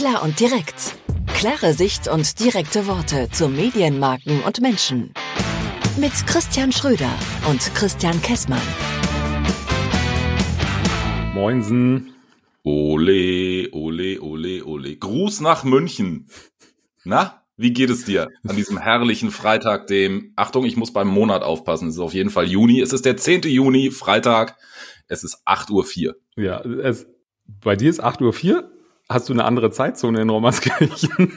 Klar und direkt. Klare Sicht und direkte Worte zu Medienmarken und Menschen. Mit Christian Schröder und Christian Kessmann. Moinsen. Ole, ole, ole, ole. Gruß nach München. Na, wie geht es dir an diesem herrlichen Freitag, dem, Achtung, ich muss beim Monat aufpassen, es ist auf jeden Fall Juni. Es ist der 10. Juni, Freitag. Es ist 8.04 Uhr. Ja, es, bei dir ist 8.04 Uhr? Hast du eine andere Zeitzone in Romanskirchen?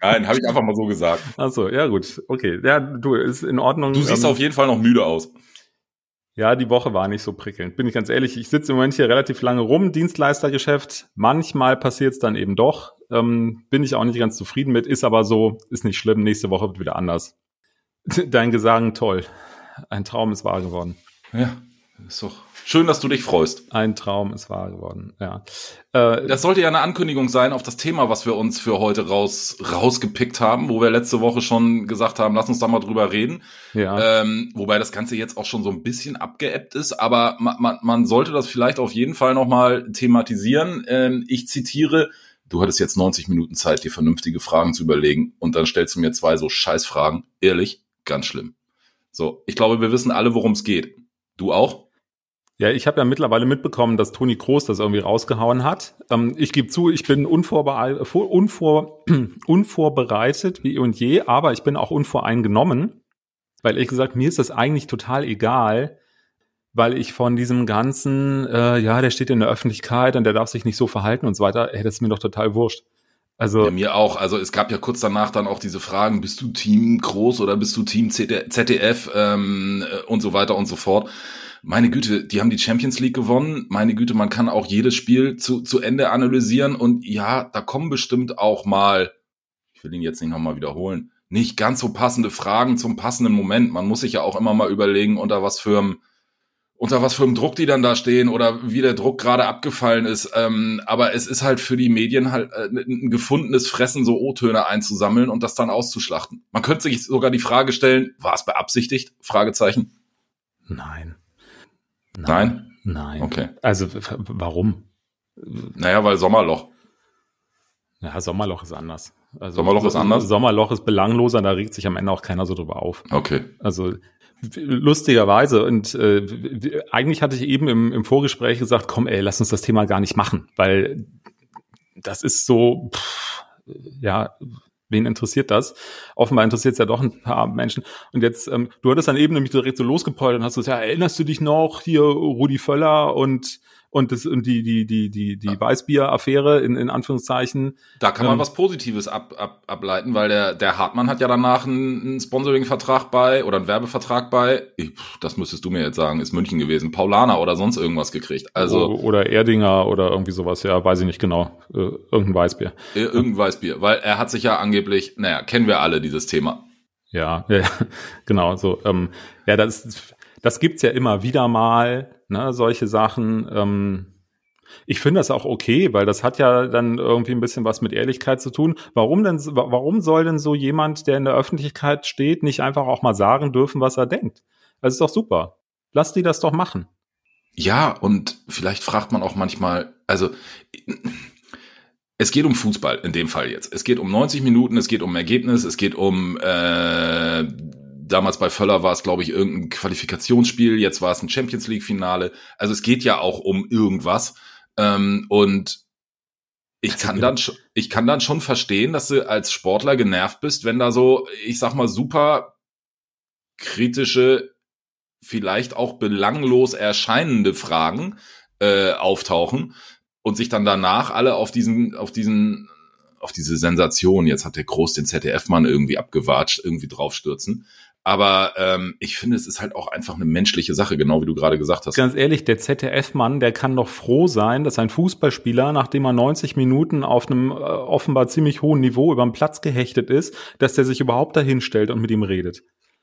Nein, habe ich einfach mal so gesagt. Ach so, ja gut, okay. Ja, du, ist in Ordnung. Du siehst ähm, auf jeden Fall noch müde aus. Ja, die Woche war nicht so prickelnd. Bin ich ganz ehrlich, ich sitze im Moment hier relativ lange rum, Dienstleistergeschäft. Manchmal passiert es dann eben doch. Ähm, bin ich auch nicht ganz zufrieden mit, ist aber so, ist nicht schlimm. Nächste Woche wird wieder anders. Dein Gesagen toll. Ein Traum ist wahr geworden. Ja, ist doch Schön, dass du dich freust. Ein Traum ist wahr geworden, ja. Äh, das sollte ja eine Ankündigung sein auf das Thema, was wir uns für heute raus, rausgepickt haben, wo wir letzte Woche schon gesagt haben, lass uns da mal drüber reden. Ja. Ähm, wobei das Ganze jetzt auch schon so ein bisschen abgeebbt ist, aber man, man, man sollte das vielleicht auf jeden Fall nochmal thematisieren. Ähm, ich zitiere, du hattest jetzt 90 Minuten Zeit, dir vernünftige Fragen zu überlegen und dann stellst du mir zwei so Scheißfragen. Ehrlich, ganz schlimm. So, ich glaube, wir wissen alle, worum es geht. Du auch? Ja, ich habe ja mittlerweile mitbekommen, dass Toni Kroos das irgendwie rausgehauen hat. Ähm, ich gebe zu, ich bin unvorbe unvor unvorbereitet wie und je, aber ich bin auch unvoreingenommen, weil ehrlich gesagt, mir ist das eigentlich total egal, weil ich von diesem ganzen, äh, ja, der steht in der Öffentlichkeit und der darf sich nicht so verhalten und so weiter, ey, das ist mir doch total wurscht. Also ja, mir auch. Also es gab ja kurz danach dann auch diese Fragen: Bist du Team Groß oder bist du Team ZDF ähm, äh, und so weiter und so fort meine Güte, die haben die Champions League gewonnen. Meine Güte, man kann auch jedes Spiel zu, zu Ende analysieren. Und ja, da kommen bestimmt auch mal, ich will ihn jetzt nicht nochmal wiederholen, nicht ganz so passende Fragen zum passenden Moment. Man muss sich ja auch immer mal überlegen, unter was für einem, unter was für einem Druck die dann da stehen oder wie der Druck gerade abgefallen ist. Ähm, aber es ist halt für die Medien halt äh, ein gefundenes Fressen, so O-Töne einzusammeln und das dann auszuschlachten. Man könnte sich sogar die Frage stellen, war es beabsichtigt? Fragezeichen. Nein. Nein? Nein. Okay. Also warum? Naja, weil Sommerloch. Ja, Sommerloch ist anders. Also, Sommerloch ist anders? Sommerloch ist belangloser, da regt sich am Ende auch keiner so drüber auf. Okay. Also lustigerweise und äh, eigentlich hatte ich eben im, im Vorgespräch gesagt, komm ey, lass uns das Thema gar nicht machen, weil das ist so, pff, ja, wen interessiert das? Offenbar interessiert es ja doch ein paar Menschen. Und jetzt, ähm, du hattest dann eben nämlich direkt so losgepoltert und hast gesagt, ja, erinnerst du dich noch hier Rudi Völler und und das und die die die die die Weißbier-Affäre in, in Anführungszeichen. Da kann man ähm, was Positives ab, ab, ableiten, weil der der Hartmann hat ja danach einen, einen Sponsoring-Vertrag bei oder einen Werbevertrag bei. Ich, das müsstest du mir jetzt sagen, ist München gewesen, Paulaner oder sonst irgendwas gekriegt. Also oder Erdinger oder irgendwie sowas. Ja, weiß ich nicht genau. Äh, irgendein Weißbier. Äh, irgendein Weißbier, weil er hat sich ja angeblich, naja, kennen wir alle dieses Thema. Ja, ja genau. So, ähm, ja, das das gibt's ja immer wieder mal ne, solche Sachen. Ähm, ich finde das auch okay, weil das hat ja dann irgendwie ein bisschen was mit Ehrlichkeit zu tun. Warum denn, warum soll denn so jemand, der in der Öffentlichkeit steht, nicht einfach auch mal sagen dürfen, was er denkt? Das ist doch super. Lass die das doch machen. Ja, und vielleicht fragt man auch manchmal, also es geht um Fußball in dem Fall jetzt. Es geht um 90 Minuten, es geht um Ergebnis, es geht um äh, damals bei Völler war es, glaube ich, irgendein Qualifikationsspiel, jetzt war es ein Champions League-Finale. Also es geht ja auch um irgendwas. Ähm, und ich kann dann ich kann dann schon verstehen, dass du als Sportler genervt bist, wenn da so, ich sag mal, super kritische, vielleicht auch belanglos erscheinende Fragen äh, auftauchen und sich dann danach alle auf diesen, auf diesen, auf diese Sensation, jetzt hat der Groß den ZDF-Mann irgendwie abgewatscht, irgendwie draufstürzen. Aber ähm, ich finde, es ist halt auch einfach eine menschliche Sache, genau wie du gerade gesagt hast. Ganz ehrlich, der ZDF-Mann, der kann doch froh sein, dass ein Fußballspieler, nachdem er 90 Minuten auf einem äh, offenbar ziemlich hohen Niveau über den Platz gehechtet ist, dass der sich überhaupt dahin stellt und mit ihm redet.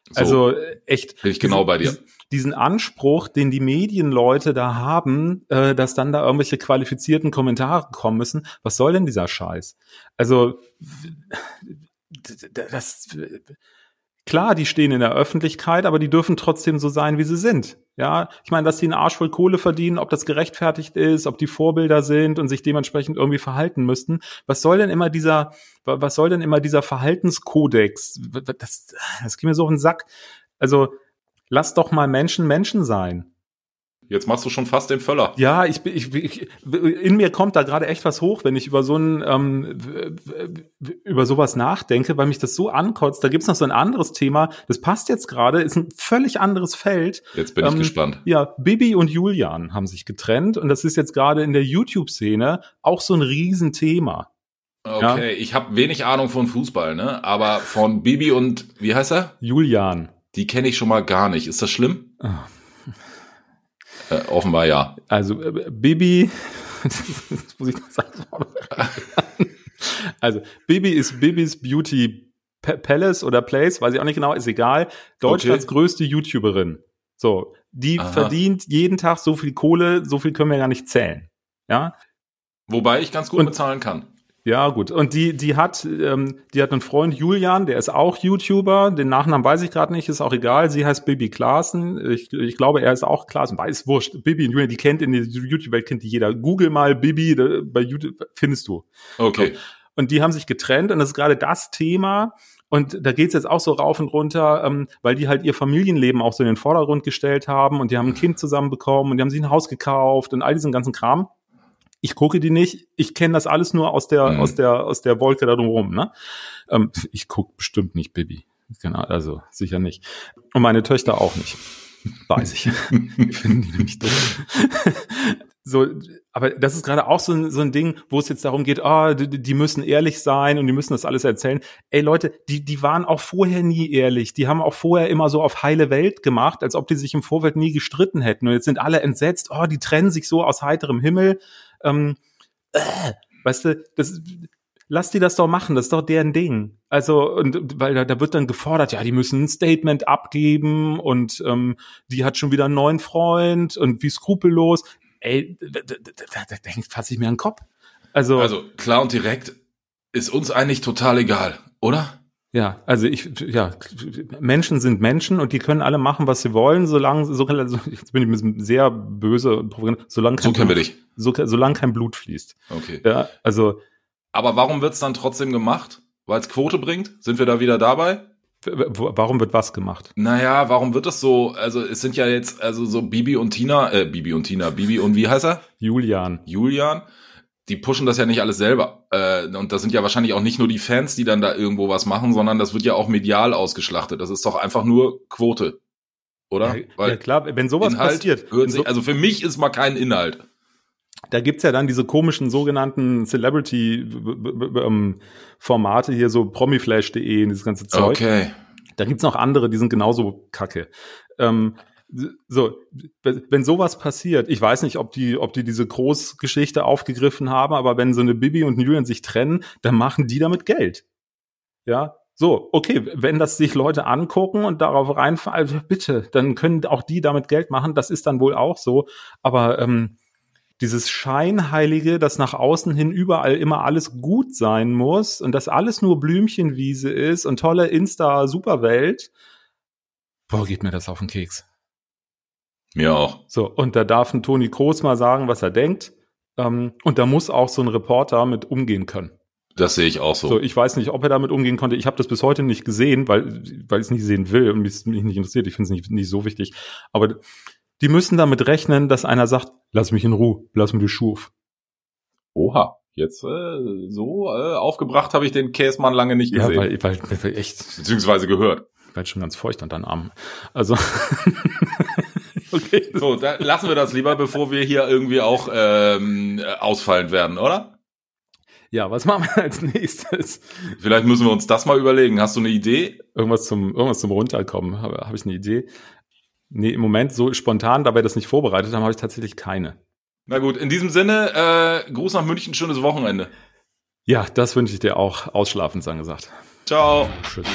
So, also äh, echt. Bin ich genau bei dir. Diesen Anspruch, den die Medienleute da haben, äh, dass dann da irgendwelche qualifizierten Kommentare kommen müssen, was soll denn dieser Scheiß? Also das klar, die stehen in der Öffentlichkeit, aber die dürfen trotzdem so sein, wie sie sind. Ja, ich meine, dass die einen Arsch voll Kohle verdienen, ob das gerechtfertigt ist, ob die Vorbilder sind und sich dementsprechend irgendwie verhalten müssten. Was soll denn immer dieser, was soll denn immer dieser Verhaltenskodex? Das, das geht mir so auf den Sack. Also, lass doch mal Menschen Menschen sein. Jetzt machst du schon fast den Völler. Ja, ich, ich, ich in mir kommt da gerade echt was hoch, wenn ich über so ein ähm, über sowas nachdenke, weil mich das so ankotzt. Da gibt's noch so ein anderes Thema, das passt jetzt gerade, ist ein völlig anderes Feld. Jetzt bin ich ähm, gespannt. Ja, Bibi und Julian haben sich getrennt und das ist jetzt gerade in der YouTube-Szene auch so ein Riesenthema. Okay, ja? ich habe wenig Ahnung von Fußball, ne? Aber von Bibi und wie heißt er? Julian. Die kenne ich schon mal gar nicht. Ist das schlimm? Oh. Äh, offenbar ja. Also äh, Bibi, muss ich das sagen? also Bibi ist Bibis Beauty Palace oder Place, weiß ich auch nicht genau, ist egal. Deutschlands okay. größte YouTuberin. So, die Aha. verdient jeden Tag so viel Kohle, so viel können wir gar nicht zählen. Ja. Wobei ich ganz gut Und, bezahlen kann. Ja, gut. Und die, die hat, ähm, die hat einen Freund Julian, der ist auch YouTuber. Den Nachnamen weiß ich gerade nicht, ist auch egal. Sie heißt Bibi Klaassen. Ich, ich glaube, er ist auch Klaassen. Weiß wurscht. Bibi und Julian, die kennt in der YouTube-Welt kennt die jeder. Google mal Bibi bei YouTube findest du. Okay. Und die haben sich getrennt und das ist gerade das Thema. Und da geht's jetzt auch so rauf und runter, ähm, weil die halt ihr Familienleben auch so in den Vordergrund gestellt haben und die haben ein Kind zusammen bekommen und die haben sich ein Haus gekauft und all diesen ganzen Kram ich gucke die nicht, ich kenne das alles nur aus der, mhm. aus der, aus der Wolke da drumherum, ne? Ähm, ich gucke bestimmt nicht Bibi. Genau, also sicher nicht. Und meine Töchter auch nicht. Weiß ich. ich finde die nämlich doof. so, aber das ist gerade auch so ein, so ein Ding, wo es jetzt darum geht, ah, die, die, müssen ehrlich sein und die müssen das alles erzählen. Ey Leute, die, die waren auch vorher nie ehrlich. Die haben auch vorher immer so auf heile Welt gemacht, als ob die sich im Vorfeld nie gestritten hätten. Und jetzt sind alle entsetzt, oh, die trennen sich so aus heiterem Himmel ähm, äh, weißt du, das, lass die das doch machen, das ist doch deren Ding. Also, und weil da, da wird dann gefordert, ja, die müssen ein Statement abgeben und ähm, die hat schon wieder einen neuen Freund und wie skrupellos. Ey, da, da, da, da fasse ich mir an den Kopf. Also, also klar und direkt ist uns eigentlich total egal, oder? Ja, also ich, ja, Menschen sind Menschen und die können alle machen, was sie wollen, solange, so, jetzt bin ich ein bisschen sehr böse, solange so Blut, so, solange kein Blut fließt. Okay. Ja, also. Aber warum wird's dann trotzdem gemacht? Weil es Quote bringt? Sind wir da wieder dabei? Warum wird was gemacht? Naja, warum wird es so? Also es sind ja jetzt also so Bibi und Tina, äh, Bibi und Tina, Bibi und wie heißt er? Julian. Julian die pushen das ja nicht alles selber. Äh, und das sind ja wahrscheinlich auch nicht nur die Fans, die dann da irgendwo was machen, sondern das wird ja auch medial ausgeschlachtet. Das ist doch einfach nur Quote. Oder? Ja, Weil ja klar, wenn sowas Inhalt passiert. Sich, also für mich ist mal kein Inhalt. Da gibt's ja dann diese komischen sogenannten Celebrity-Formate hier, so promiflash.de und dieses ganze Zeug. Okay. Da gibt's noch andere, die sind genauso kacke. Ähm, so, wenn sowas passiert, ich weiß nicht, ob die, ob die diese Großgeschichte aufgegriffen haben, aber wenn so eine Bibi und Julian sich trennen, dann machen die damit Geld. Ja, so, okay, wenn das sich Leute angucken und darauf reinfallen, bitte, dann können auch die damit Geld machen, das ist dann wohl auch so. Aber ähm, dieses Scheinheilige, dass nach außen hin überall immer alles gut sein muss und dass alles nur Blümchenwiese ist und tolle Insta-Superwelt, boah, geht mir das auf den Keks. Mir auch. So, und da darf ein Toni Kroos mal sagen, was er denkt. Ähm, und da muss auch so ein Reporter mit umgehen können. Das sehe ich auch so. So, ich weiß nicht, ob er damit umgehen konnte. Ich habe das bis heute nicht gesehen, weil, weil ich es nicht sehen will und mich, mich nicht interessiert. Ich finde es nicht, nicht so wichtig. Aber die müssen damit rechnen, dass einer sagt, lass mich in Ruhe, lass mir die Schuhe auf. Oha. Jetzt äh, so äh, aufgebracht habe ich den Käsmann lange nicht gesehen. Ja, weil, weil, weil echt. Beziehungsweise gehört. Weil schon ganz feucht an deinen Armen. Also. Okay. So, da lassen wir das lieber, bevor wir hier irgendwie auch ähm, ausfallend werden, oder? Ja, was machen wir als nächstes? Vielleicht müssen wir uns das mal überlegen. Hast du eine Idee? Irgendwas zum, irgendwas zum Runterkommen. Habe hab ich eine Idee? Nee, im Moment so spontan, dabei das nicht vorbereitet haben, habe ich tatsächlich keine. Na gut, in diesem Sinne, äh, Gruß nach München, schönes Wochenende. Ja, das wünsche ich dir auch. Ausschlafend, sagen gesagt. Ciao. Tschüss.